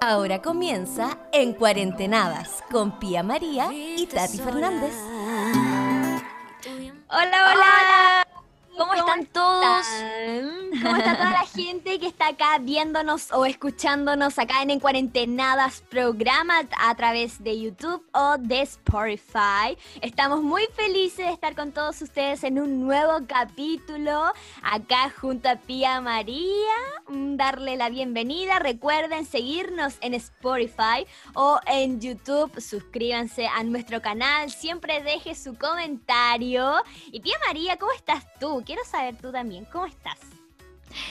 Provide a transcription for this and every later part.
Ahora comienza En Cuarentenadas con Pía María y Tati Fernández. Hola, hola. ¿Cómo, están todos? ¿Cómo está toda la gente que está acá viéndonos o escuchándonos acá en En Cuarentenadas programa a través de YouTube o de Spotify? Estamos muy felices de estar con todos ustedes en un nuevo capítulo acá junto a Pía María. Mm, darle la bienvenida. Recuerden seguirnos en Spotify o en YouTube. Suscríbanse a nuestro canal. Siempre deje su comentario. Y Pía María, ¿cómo estás tú? Quiero saber tú también, ¿cómo estás?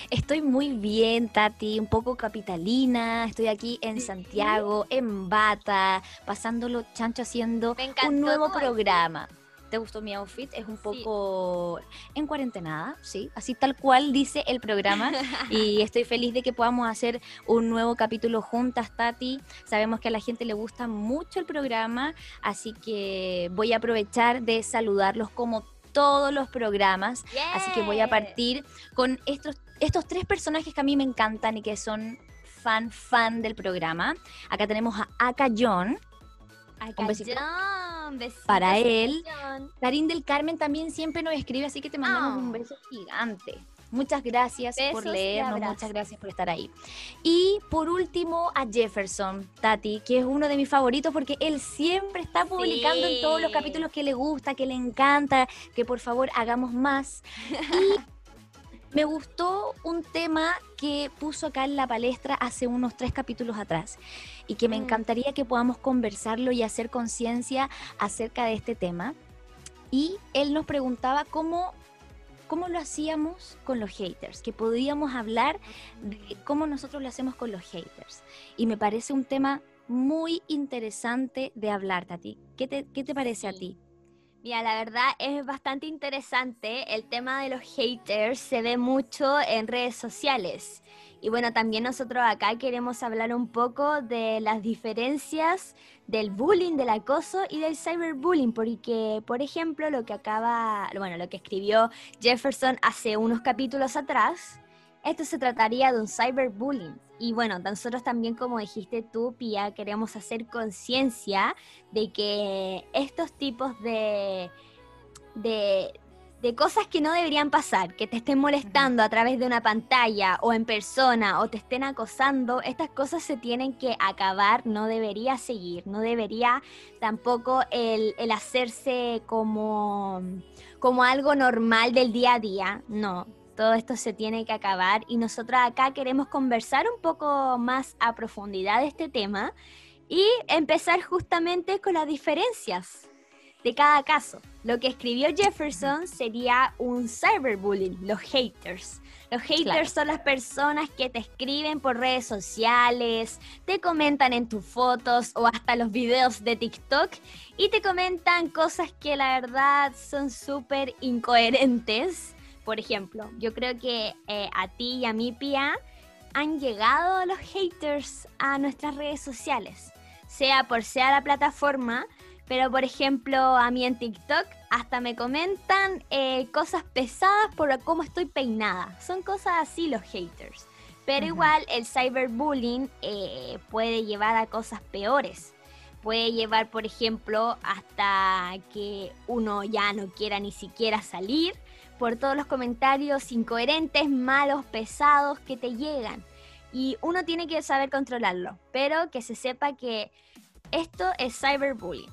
Estoy muy bien, Tati, un poco capitalina. Estoy aquí en Santiago, en Bata, pasándolo chancho haciendo un nuevo programa. ¿Te gustó mi outfit? Es un poco en cuarentena, sí, así tal cual dice el programa. y estoy feliz de que podamos hacer un nuevo capítulo juntas, Tati. Sabemos que a la gente le gusta mucho el programa, así que voy a aprovechar de saludarlos como todos los programas. Así que voy a partir con estos, estos tres personajes que a mí me encantan y que son fan, fan del programa. Acá tenemos a Aka John. un besito. para él. Karin del Carmen también siempre nos escribe, así que te mandamos un ah. beso gigante. Muchas gracias por leernos, muchas gracias por estar ahí. Y por último a Jefferson, Tati, que es uno de mis favoritos porque él siempre está publicando en todos los capítulos que le gusta, que le encanta, que por favor hagamos más. Y me gustó un tema que puso acá en la palestra hace unos tres capítulos atrás y que me mm. encantaría que podamos conversarlo y hacer conciencia acerca de este tema. Y él nos preguntaba cómo cómo lo hacíamos con los haters, que podíamos hablar de cómo nosotros lo hacemos con los haters. Y me parece un tema muy interesante de hablar, Tati. ¿Qué te, qué te parece a ti? Mira, la verdad es bastante interesante. El tema de los haters se ve mucho en redes sociales. Y bueno, también nosotros acá queremos hablar un poco de las diferencias del bullying, del acoso y del cyberbullying, porque, por ejemplo, lo que acaba, bueno, lo que escribió Jefferson hace unos capítulos atrás, esto se trataría de un cyberbullying. Y bueno, nosotros también, como dijiste tú, Pia, queremos hacer conciencia de que estos tipos de, de, de cosas que no deberían pasar, que te estén molestando a través de una pantalla o en persona o te estén acosando, estas cosas se tienen que acabar, no debería seguir, no debería tampoco el, hacerse como, como algo normal del día a día, no. Todo esto se tiene que acabar y nosotros acá queremos conversar un poco más a profundidad de este tema y empezar justamente con las diferencias de cada caso. Lo que escribió Jefferson sería un cyberbullying, los haters. Los haters son las personas que te escriben por redes sociales, te comentan en tus fotos o hasta los videos de TikTok y te comentan cosas que la verdad son súper incoherentes. Por ejemplo, yo creo que eh, a ti y a mí, Pia, han llegado los haters a nuestras redes sociales, sea por sea la plataforma, pero por ejemplo, a mí en TikTok hasta me comentan eh, cosas pesadas por cómo estoy peinada. Son cosas así los haters. Pero igual el cyberbullying eh, puede llevar a cosas peores. Puede llevar, por ejemplo, hasta que uno ya no quiera ni siquiera salir por todos los comentarios incoherentes, malos, pesados que te llegan. Y uno tiene que saber controlarlo, pero que se sepa que esto es cyberbullying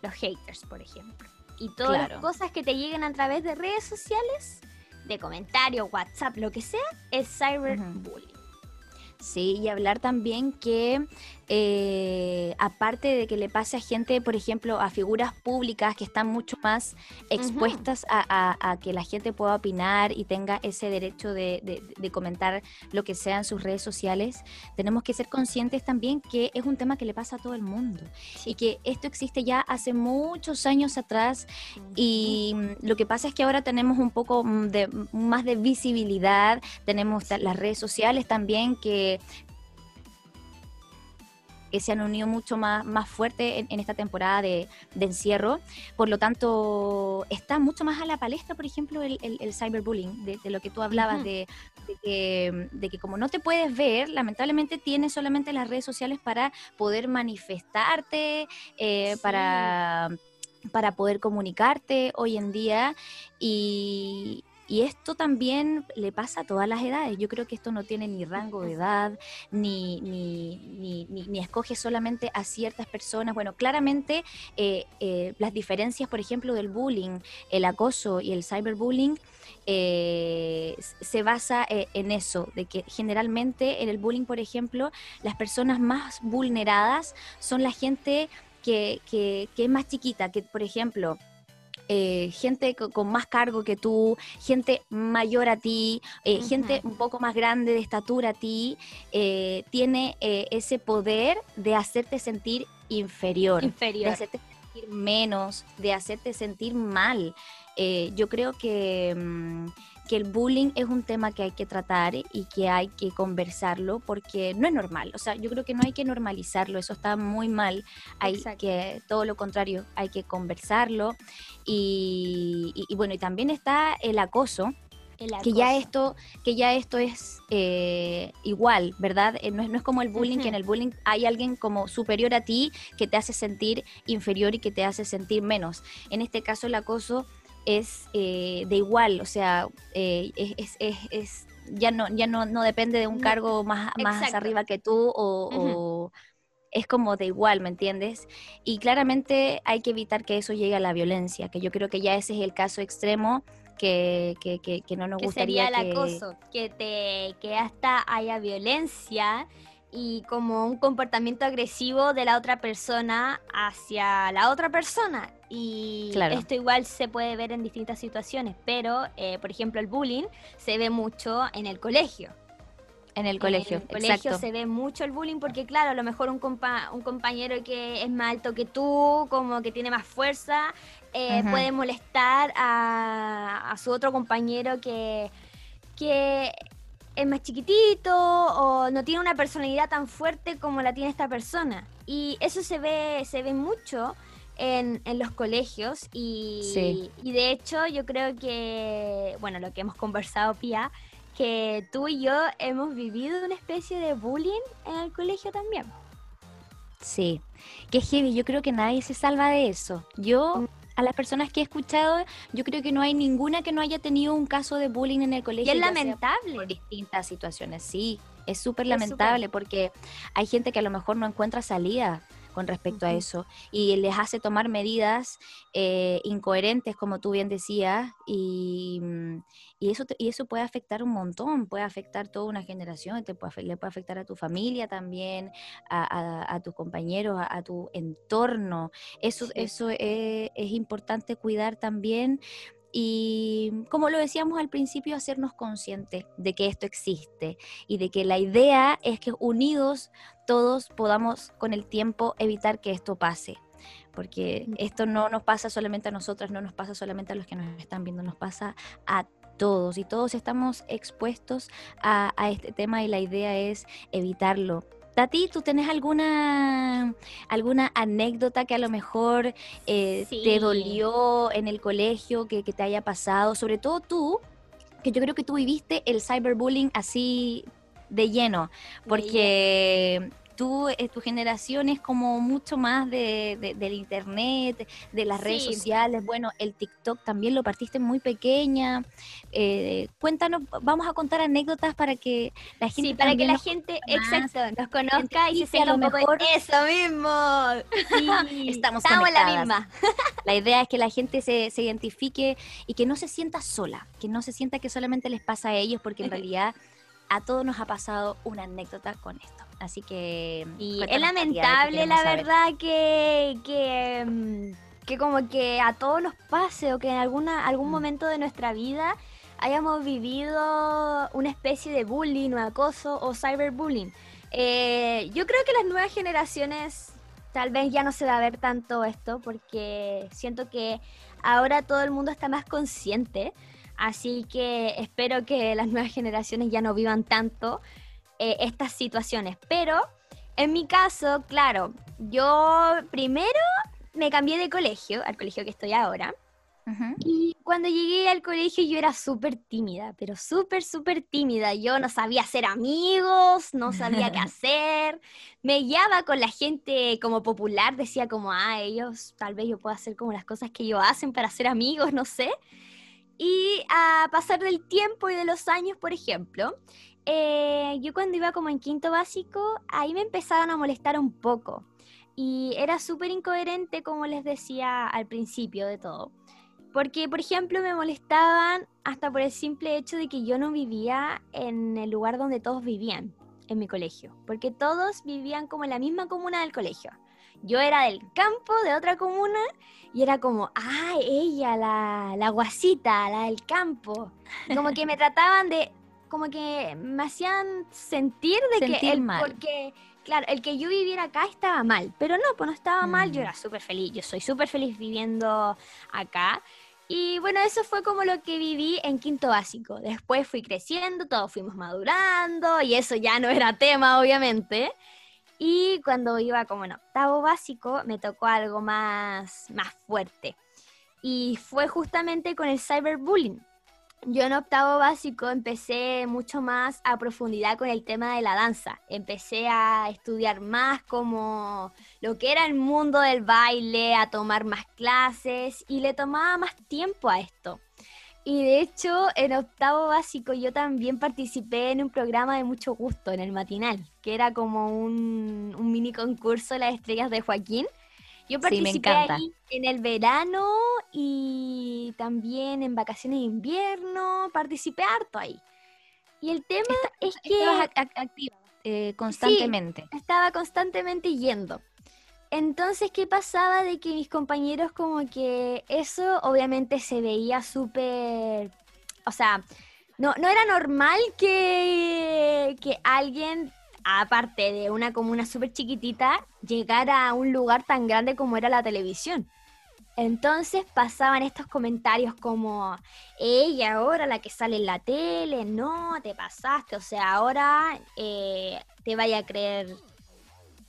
los haters, por ejemplo. Y todas las cosas que te lleguen a través de redes sociales, de comentarios, WhatsApp, lo que sea, es cyberbullying. Sí, y hablar también que eh, aparte de que le pase a gente, por ejemplo, a figuras públicas que están mucho más expuestas a, que la gente pueda opinar y tenga ese derecho de, comentar lo que sea en sus redes sociales, tenemos que ser conscientes también que es un tema que le pasa a todo el mundo y que esto existe ya hace muchos años atrás y lo que pasa es que ahora tenemos un poco de, más de visibilidad, tenemos las redes sociales también que que se han unido mucho más, más fuerte en, esta temporada de, encierro. Por lo tanto, está mucho más a la palestra, por ejemplo, el, cyberbullying, de, lo que tú hablabas, de, que, de que como no te puedes ver, lamentablemente tienes solamente las redes sociales para poder manifestarte, eh, para para poder comunicarte hoy en día. Y, y esto también le pasa a todas las edades. Yo creo que esto no tiene ni rango de edad, ni, ni, ni, escoge solamente a ciertas personas. Bueno, claramente eh, eh, las diferencias, por ejemplo, del bullying, el acoso y el cyberbullying, eh, se basa en eso, de que generalmente en el bullying, por ejemplo, las personas más vulneradas son la gente que, que, que es más chiquita, que por ejemplo eh, gente con, más cargo que tú, gente mayor a ti, eh, gente un poco más grande de estatura a ti, eh, tiene ese poder de hacerte sentir inferior, inferior, de hacerte sentir menos, de hacerte sentir mal. yo creo que... Mm, que el bullying es un tema que hay que tratar y que hay que conversarlo porque no es normal. O sea, yo creo que no hay que normalizarlo, eso está muy mal. Hay que, todo lo contrario, hay que conversarlo. Y, bueno, y también está el acoso, que ya esto que ya esto es eh, igual verdad eh, no, es, no es como el bullying que en el bullying hay alguien como superior a ti que te hace sentir inferior y que te hace sentir menos. En este caso el acoso es eh, de igual, o sea, eh, es, es, es, ya no, ya no, no depende de un cargo más, más arriba que tú o, es como de igual, ¿me entiendes? Y claramente hay que evitar que eso llegue a la violencia, que yo creo que ya ese es el caso extremo que, que, que, no nos que gustaría sería el acoso, que, te, que hasta haya violencia y como un comportamiento agresivo de la otra persona hacia la otra persona. Y esto igual se puede ver en distintas situaciones, pero eh, por ejemplo el bullying se ve mucho en el colegio. En el colegio, En el colegio se ve mucho el bullying porque, claro, a lo mejor un, un compañero que es más alto que tú, como que tiene más fuerza, eh, puede molestar a, a, su otro compañero que, que es más chiquitito o no tiene una personalidad tan fuerte como la tiene esta persona. Y eso se ve, se ve mucho en, en los colegios y, y, de hecho yo creo que, bueno, lo que hemos conversado, Pia, que tú y yo hemos vivido una especie de bullying en el colegio también. Sí, que heavy, yo creo que nadie se salva de eso. Yo mm a las personas que he escuchado, yo creo que no hay ninguna que no haya tenido un caso de bullying en el colegio. Y es lamentable. Por distintas situaciones, sí. Es súper lamentable porque hay gente que a lo mejor no encuentra salida con respecto a eso y les hace tomar medidas eh, incoherentes, como tú bien decías, y, mm, y, eso, y eso puede afectar un montón, puede afectar toda una generación, te puede, le puede afectar a tu familia también, a, tus compañeros, a, tu entorno. Eso, eso es, es importante cuidar también y como lo decíamos al principio, hacernos conscientes de que esto existe y de que la idea es que unidos todos podamos con el tiempo evitar que esto pase. Porque esto no nos pasa solamente a nosotras, no nos pasa solamente a los que nos están viendo, nos pasa a todos. Y todos estamos expuestos a, a este tema y la idea es evitarlo Tati, ¿tú tienes alguna, alguna anécdota que a lo mejor eh, te dolió en el colegio, que, te haya pasado? Sobre todo tú, que yo creo que tú viviste el cyberbullying así de lleno, porque tú, eh, tu generación es como mucho más de, del internet, de las redes sociales. Bueno, el TikTok también lo partiste muy pequeña. Eh, cuéntanos, vamos a contar anécdotas para que la gente. Sí, para que la gente, exacto, nos conozca y se sienta un poco eso mismo. Sí, estamos, estamos en la misma. La idea es que la gente se, se identifique y que no se sienta sola, que no se sienta que solamente les pasa a ellos, porque en realidad a todos nos ha pasado una anécdota con esto. Así que... Y es lamentable, la verdad, que, que, mm, que, como que a todos nos pase o que en alguna, algún mm. momento de nuestra vida hayamos vivido una especie de bullying o acoso o cyberbullying. Eh, yo creo que las nuevas generaciones tal vez ya no se va a ver tanto esto porque siento que ahora todo el mundo está más consciente. Así que espero que las nuevas generaciones ya no vivan tanto eh, estas situaciones. Pero En mi caso, claro, yo primero me cambié de colegio, al colegio que estoy ahora. Y cuando llegué al colegio yo era súper tímida, pero súper, súper tímida. Yo no sabía hacer amigos, no sabía qué hacer. Me guiaba con la gente como popular, decía como, ah, ellos tal vez yo pueda hacer como las cosas que ellos hacen para ser amigos, no sé. Y a pasar del tiempo y de los años, por ejemplo, eh, yo cuando iba como en quinto básico, ahí me empezaron a molestar un poco. Y era súper incoherente, como les decía al principio de todo. Porque, por ejemplo, me molestaban hasta por el simple hecho de que yo no vivía en el lugar donde todos vivían, en mi colegio. Porque todos vivían como en la misma comuna del colegio. Yo era del campo, de otra comuna, y era como, ah, ella, la, la guasita, la del campo. Como que me trataban de, como que me hacían sentir de que el, mal. porque claro, el que yo viviera acá estaba mal, pero no, pues no estaba mal, yo mm. era súper feliz, yo soy súper feliz viviendo acá. Y bueno, eso fue como lo que viví en quinto básico. Después fui creciendo, todos fuimos madurando y eso ya no era tema, obviamente. Y cuando iba como en octavo básico, me tocó algo más, más fuerte. Y fue justamente con el cyberbullying yo en octavo básico empecé mucho más a profundidad con el tema de la danza. Empecé a estudiar más como lo que era el mundo del baile, a tomar más clases y le tomaba más tiempo a esto. Y de hecho, en octavo básico yo también participé en un programa de mucho gusto, en el matinal, que era como un, mini concurso de las estrellas de Joaquín yo participé ahí en el verano y también en vacaciones de invierno, participé harto ahí. Y el tema es que... activa eh, constantemente. estaba constantemente yendo. Entonces, ¿qué pasaba? De que mis compañeros como que eso obviamente se veía súper... O sea, no, no era normal que, que alguien aparte de una comuna súper chiquitita, llegar a un lugar tan grande como era la televisión. Entonces pasaban estos comentarios como, ella ahora la que sale en la tele, no, te pasaste, o sea, ahora eh, te vaya a creer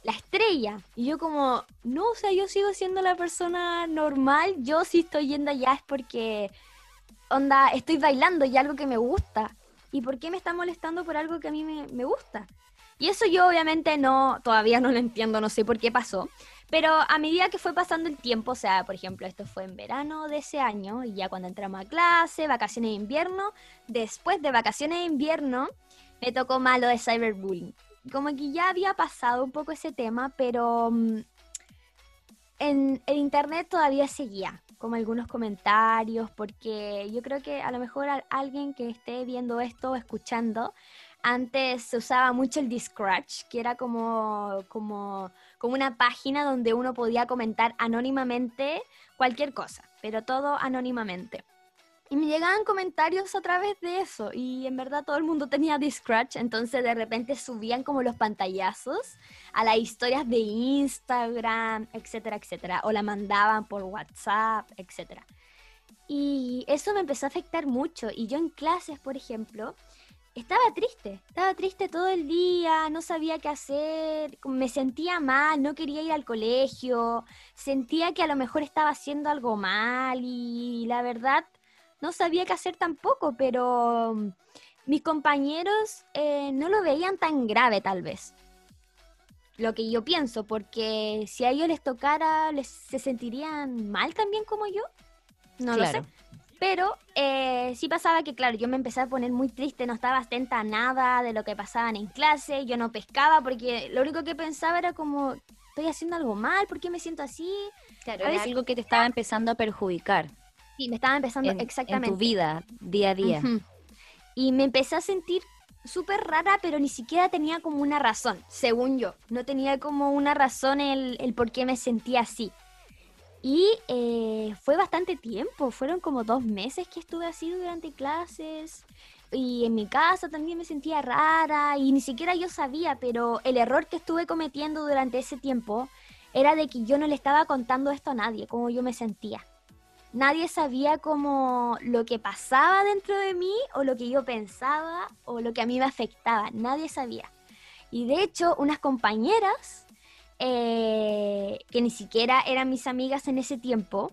la estrella. Y yo como, no, o sea, yo sigo siendo la persona normal, yo si estoy yendo allá es porque, onda, estoy bailando y algo que me gusta. ¿Y por qué me está molestando por algo que a mí me, me gusta? Y eso yo obviamente no, todavía no lo entiendo, no sé por qué pasó. Pero a medida que fue pasando el tiempo, o sea, por ejemplo, esto fue en verano de ese año, y ya cuando entramos a clase, vacaciones de invierno, después de vacaciones de invierno, me tocó malo de cyberbullying. Como que ya había pasado un poco ese tema, pero mm, en el internet todavía seguía, como algunos comentarios, porque yo creo que a lo mejor alguien que esté viendo esto o escuchando antes se usaba mucho el Discratch, que era como, como, como una página donde uno podía comentar anónimamente cualquier cosa, pero todo anónimamente. Y me llegaban comentarios a través de eso, y en verdad todo el mundo tenía Discratch, entonces de repente subían como los pantallazos a las historias de Instagram, etcétera, etcétera, o la mandaban por WhatsApp, etcétera. Y eso me empezó a afectar mucho, y yo en clases, por ejemplo, estaba triste, estaba triste todo el día, no sabía qué hacer, me sentía mal, no quería ir al colegio, sentía que a lo mejor estaba haciendo algo mal y la verdad no sabía qué hacer tampoco, pero mm, mis compañeros eh, no lo veían tan grave tal vez. Lo que yo pienso, porque si a ellos les tocara, les, se sentirían mal también como yo. No lo sé. Pero eh, sí pasaba que, claro, yo me empecé a poner muy triste, no estaba atenta a nada de lo que pasaban en clase, yo no pescaba porque lo único que pensaba era como, estoy haciendo algo mal, ¿por qué me siento así? Claro, era algo que te estaba empezando a perjudicar. Sí, me estaba empezando exactamente. En tu vida, día a día. Y me empecé a sentir súper rara, pero ni siquiera tenía como una razón, según yo. No tenía como una razón el, el por qué me sentía así. Y eh, fue bastante tiempo, fueron como dos meses que estuve así durante clases. Y en mi casa también me sentía rara y ni siquiera yo sabía, pero el error que estuve cometiendo durante ese tiempo era de que yo no le estaba contando esto a nadie, cómo yo me sentía. Nadie sabía cómo lo que pasaba dentro de mí o lo que yo pensaba o lo que a mí me afectaba. Nadie sabía. Y de hecho, unas compañeras, eh, que ni siquiera eran mis amigas en ese tiempo,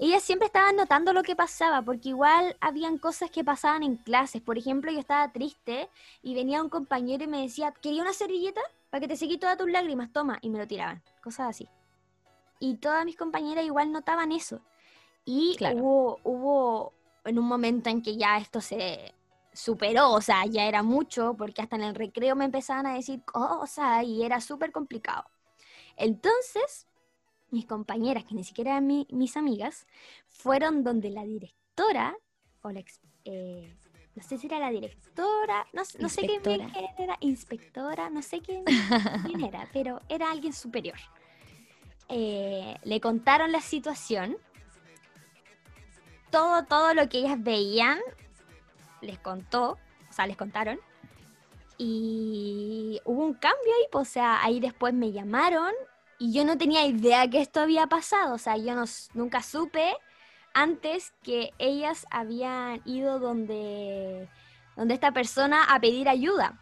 ellas siempre estaban notando lo que pasaba, porque igual habían cosas que pasaban en clases. Por ejemplo, yo estaba triste y venía un compañero y me decía, ¿quería una servilleta? Para que te seque todas tus lágrimas, toma, y me lo tiraban, cosas así. Y todas mis compañeras igual notaban eso. Y hubo, hubo en un momento en que ya esto se superó, o sea, ya era mucho, porque hasta en el recreo me empezaban a decir cosas y era súper complicado. Entonces, mis compañeras, que ni siquiera eran mis amigas, fueron donde la directora, o la, eh, no sé si era la directora, no, sé qué era, inspectora, no sé quién, era, pero era alguien superior. Eh, le contaron la situación, todo, todo lo que ellas veían, les contó, o sea, les contaron, y hubo un cambio ahí, pues, o sea, ahí después me llamaron y yo no tenía idea que esto había pasado, o sea, yo no, nunca supe antes que ellas habían ido donde, donde esta persona a pedir ayuda.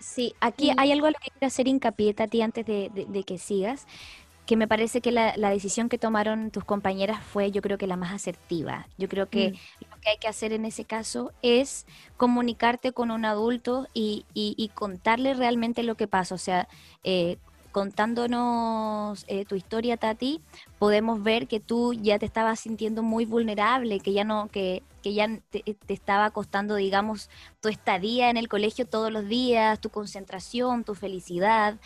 Sí, aquí hay algo a lo que quiero hacer hincapié, Tati, antes de, que sigas, que me parece que la, decisión que tomaron tus compañeras fue, yo creo que la más asertiva. Yo creo que mm. lo que hay que hacer en ese caso es comunicarte con un adulto y, y, contarle realmente lo que pasa. O sea, eh, contándonos eh, tu historia, Tati, podemos ver que tú ya te estabas sintiendo muy vulnerable, que ya no, que, que ya te, estaba costando, digamos, tu estadía en el colegio todos los días, tu concentración, tu felicidad.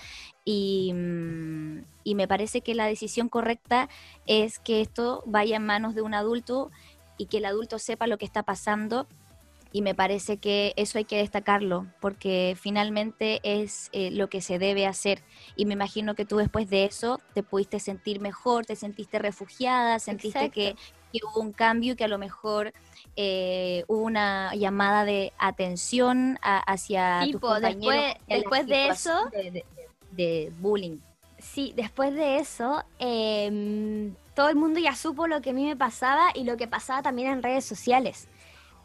Y, mm, y me parece que la decisión correcta es que esto vaya en manos de un adulto y que el adulto sepa lo que está pasando y me parece que eso hay que destacarlo porque finalmente es eh, lo que se debe hacer. Y me imagino que tú después de eso te pudiste sentir mejor, te sentiste refugiada, sentiste que, hubo un cambio, que a lo mejor eh, hubo una llamada de atención hacia tu tus compañeros después, de eso de, bullying. Sí, después de eso em, todo el mundo ya supo lo que a mí me pasaba y lo que pasaba también en redes sociales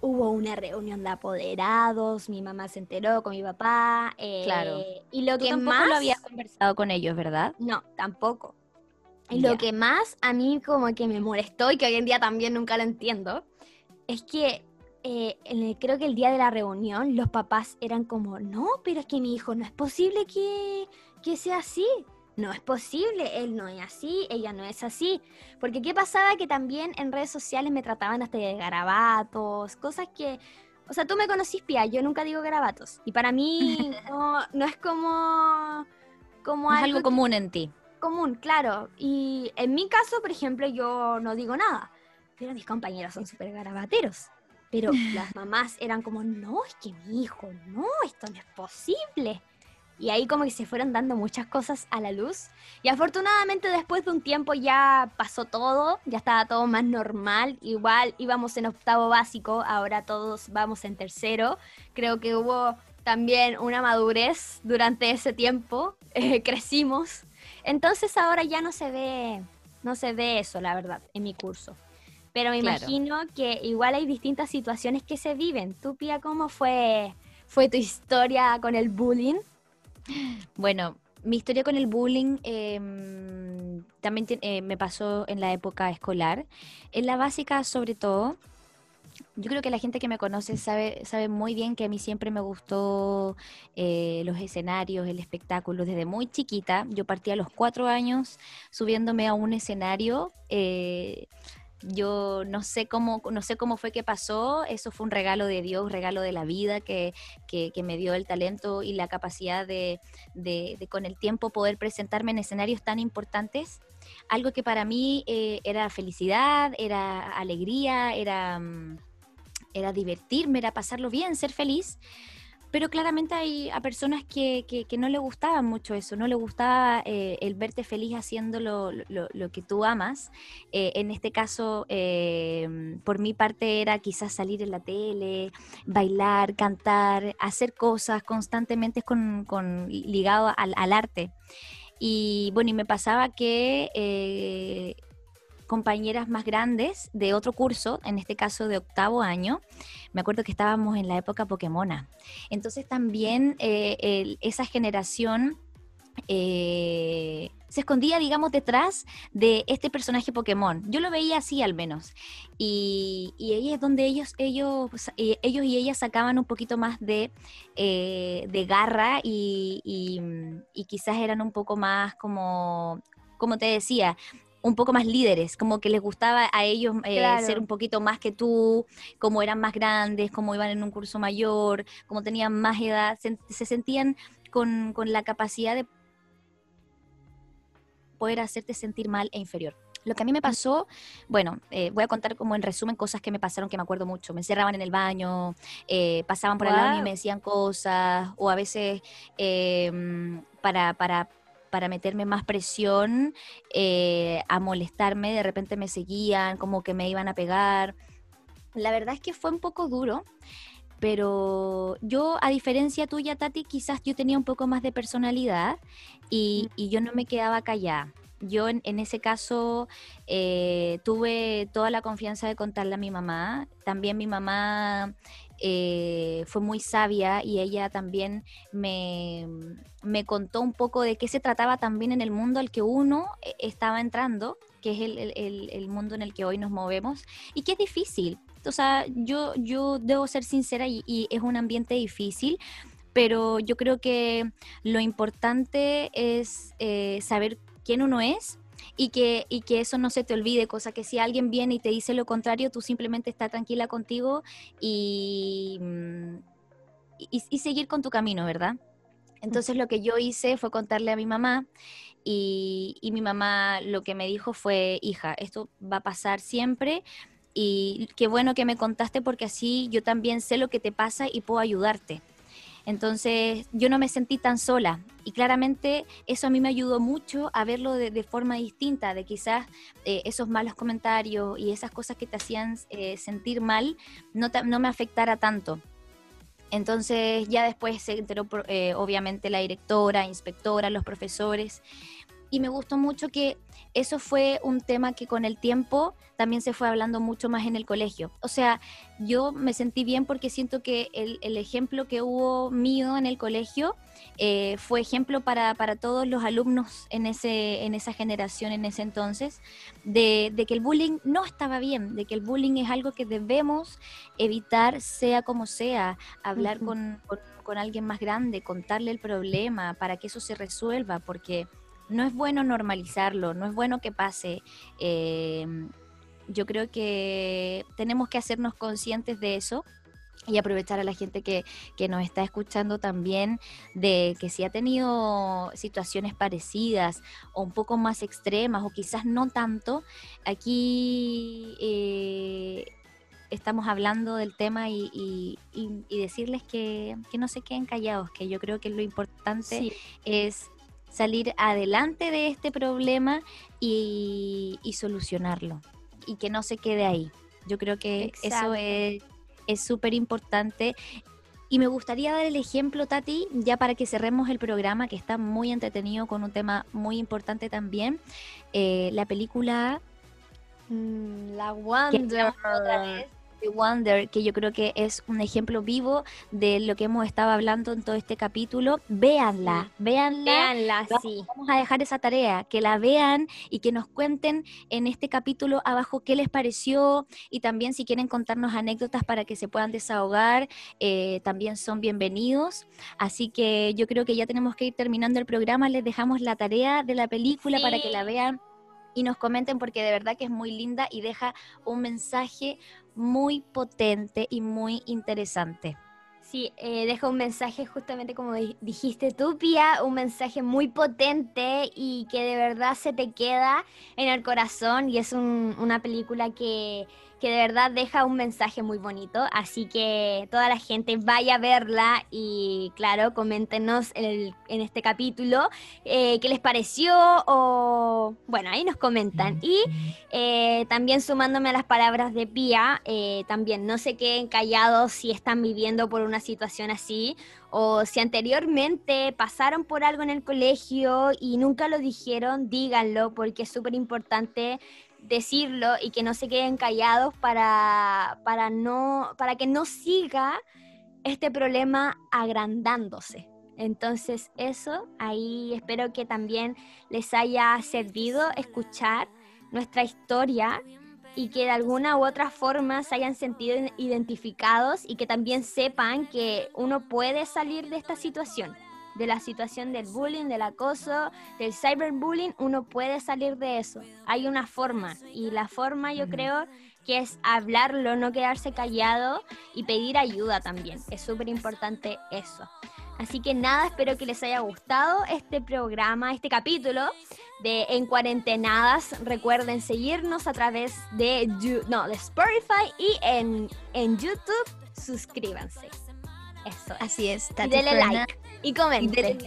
hubo una reunión de apoderados, mi mamá se enteró con mi papá. Eh, claro. Y lo que más. lo había conversado con ellos, ¿verdad? No, tampoco. Y Lo que más a mí como que me molestó y que hoy en día también nunca lo entiendo, es que eh, creo que el día de la reunión los papás eran como, no, pero es que mi hijo no es posible que, que sea así no es posible, él no es así, ella no es así. Porque qué pasaba que también en redes sociales me trataban hasta de garabatos, cosas que, o sea, tú me conocís, Pia, yo nunca digo garabatos. Y para mí no, es como, como algo, común en ti. Común, claro. Y en mi caso, por ejemplo, yo no digo nada, pero mis compañeros son súper garabateros. Pero las mamás eran como, no, es que mi hijo, no, esto no es posible. Y ahí como que se fueron dando muchas cosas a la luz. Y afortunadamente después de un tiempo ya pasó todo, ya estaba todo más normal. Igual íbamos en octavo básico, ahora todos vamos en tercero. Creo que hubo también una madurez durante ese tiempo, eh, crecimos. Entonces ahora ya no se ve, no se ve eso, la verdad, en mi curso. Pero me imagino que igual hay distintas situaciones que se viven. Tú, Pia, ¿cómo fue, fue tu historia con el bullying? Bueno, mi historia con el bullying em, también eh, me pasó en la época escolar. En la básica, sobre todo, yo creo que la gente que me conoce sabe, sabe muy bien que a mí siempre me gustó eh, los escenarios, el espectáculo. Desde muy chiquita, yo partí a los cuatro años subiéndome a un escenario. Yo no sé cómo, no sé cómo fue que pasó, eso fue un regalo de Dios, regalo de la vida que, me dio el talento y la capacidad de, con el tiempo poder presentarme en escenarios tan importantes. Algo que para mí eh, era felicidad, era alegría, era, mm, era divertirme, era pasarlo bien, ser feliz. Pero claramente hay a personas que, que, no le gustaba mucho eso, no le gustaba eh, el verte feliz haciendo lo, lo, que tú amas. Eh, en este caso, eh, por mi parte era quizás salir en la tele, bailar, cantar, hacer cosas constantemente con, con ligado al, al, arte. Y bueno, y me pasaba que compañeras más grandes de otro curso, en este caso de octavo año. Me acuerdo que estábamos en la época Pokémona. Entonces también eh, esa generación eh, se escondía, digamos, detrás de este personaje Pokémon. Yo lo veía así al menos. Y, ahí es donde ellos, ellos, eh, ellos y ellas sacaban un poquito más de, de garra y, y, quizás eran un poco más como, como te decía, un poco más líderes, como que les gustaba a ellos ser un poquito más que tú, como eran más grandes, como iban en un curso mayor, como tenían más edad, se, se sentían con, con, la capacidad de poder hacerte sentir mal e inferior. Lo que a mí me pasó, bueno, eh, voy a contar como en resumen cosas que me pasaron que me acuerdo mucho. Me encerraban en el baño, eh, pasaban por el lado y me decían cosas, o a veces em, para, para, para meterme más presión, eh, a molestarme, de repente me seguían, como que me iban a pegar. La verdad es que fue un poco duro, pero yo, a diferencia tuya, Tati, quizás yo tenía un poco más de personalidad y, yo no me quedaba callada. Yo en, ese caso eh, tuve toda la confianza de contarle a mi mamá. También mi mamá eh, fue muy sabia y ella también me, contó un poco de qué se trataba también en el mundo al que uno eh, estaba entrando, que es el, mundo en el que hoy nos movemos, y que es difícil. O sea, yo, yo debo ser sincera y, y es un ambiente difícil, pero yo creo que lo importante es eh, saber quién uno es y que, y que eso no se te olvide, cosa que si alguien viene y te dice lo contrario, tú simplemente estás tranquila contigo y, mm, y, seguir con tu camino, ¿verdad? Entonces lo que yo hice fue contarle a mi mamá y, y mi mamá lo que me dijo fue, hija, esto va a pasar siempre, y qué bueno que me contaste porque así yo también sé lo que te pasa y puedo ayudarte. Entonces yo no me sentí tan sola y claramente eso a mí me ayudó mucho a verlo de, forma distinta, de quizás eh, esos malos comentarios y esas cosas que te hacían eh, sentir mal no, no me afectara tanto. Entonces ya después se enteró eh, obviamente la directora, inspectora, los profesores y me gustó mucho que eso fue un tema que con el tiempo también se fue hablando mucho más en el colegio. O sea, yo me sentí bien porque siento que el, ejemplo que hubo mío en el colegio eh, fue ejemplo para, todos los alumnos en, ese, en esa generación, en ese entonces, de, que el bullying no estaba bien, de que el bullying es algo que debemos evitar sea como sea, hablar con, con alguien más grande, contarle el problema para que eso se resuelva, porque no es bueno normalizarlo, no es bueno que pase. Em, yo creo que tenemos que hacernos conscientes de eso y aprovechar a la gente que, nos está escuchando también de que si ha tenido situaciones parecidas o un poco más extremas o quizás no tanto, aquí eh, estamos hablando del tema y, decirles que, no se queden callados, que yo creo que lo importante es salir adelante de este problema y, solucionarlo y que no se quede ahí. Yo creo que eso es súper importante. Y me gustaría dar el ejemplo, Tati, ya para que cerremos el programa, que está muy entretenido con un tema muy importante también. Eh, la película... Mm, la Wonder. Wonder, que yo creo que es un ejemplo vivo de lo que hemos estado hablando en todo este capítulo. Véanla, véanla. sí. Vamos a dejar esa tarea, que la vean y que nos cuenten en este capítulo abajo qué les pareció y también si quieren contarnos anécdotas para que se puedan desahogar, eh, también son bienvenidos. Así que yo creo que ya tenemos que ir terminando el programa. Les dejamos la tarea de la película para que la vean y nos comenten porque de verdad que es muy linda y deja un mensaje muy potente y muy interesante. Sí, eh, deja un mensaje justamente como dijiste tú, Pia, un mensaje muy potente y que de verdad se te queda en el corazón y es una película que que de verdad deja un mensaje muy bonito. Así que toda la gente vaya a verla y claro, coméntenos en, este capítulo eh, qué les pareció o bueno, ahí nos comentan. Y eh, también sumándome a las palabras de Pía, eh, también no se queden callados si están viviendo por una situación así o si anteriormente pasaron por algo en el colegio y nunca lo dijeron, díganlo porque es súper importante decirlo y que no se queden callados para, para, no, para que no siga este problema agrandándose. Entonces eso, ahí espero que también les haya servido escuchar nuestra historia y que de alguna u otra forma se hayan sentido identificados y que también sepan que uno puede salir de esta situación, de la situación del bullying, del acoso, del cyberbullying, uno puede salir de eso. Hay una forma y la forma yo creo que es hablarlo, no quedarse callado y pedir ayuda también. Es súper importante eso. Así que nada, espero que les haya gustado este programa, este capítulo de En Cuarentenadas. Recuerden seguirnos a través de, no, de Spotify y en, en YouTube. Suscríbanse. Eso. Así es. y denle like. Y comente.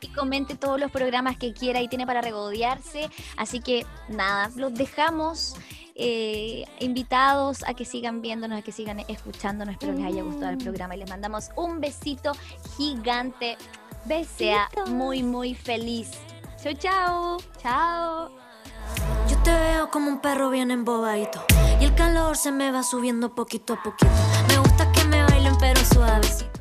Y, comente todos los programas que quiera y tiene para regodearse. Así que nada, los dejamos eh, invitados a que sigan viéndonos, a que sigan escuchándonos. Espero les haya gustado el mm. programa y les mandamos un besito gigante. Sea muy, muy feliz. Chao, chao. Chao. Yo te veo como un perro bien embobadito. Y el calor se me va subiendo poquito a poquito. Me gusta que me bailen, pero suavecito.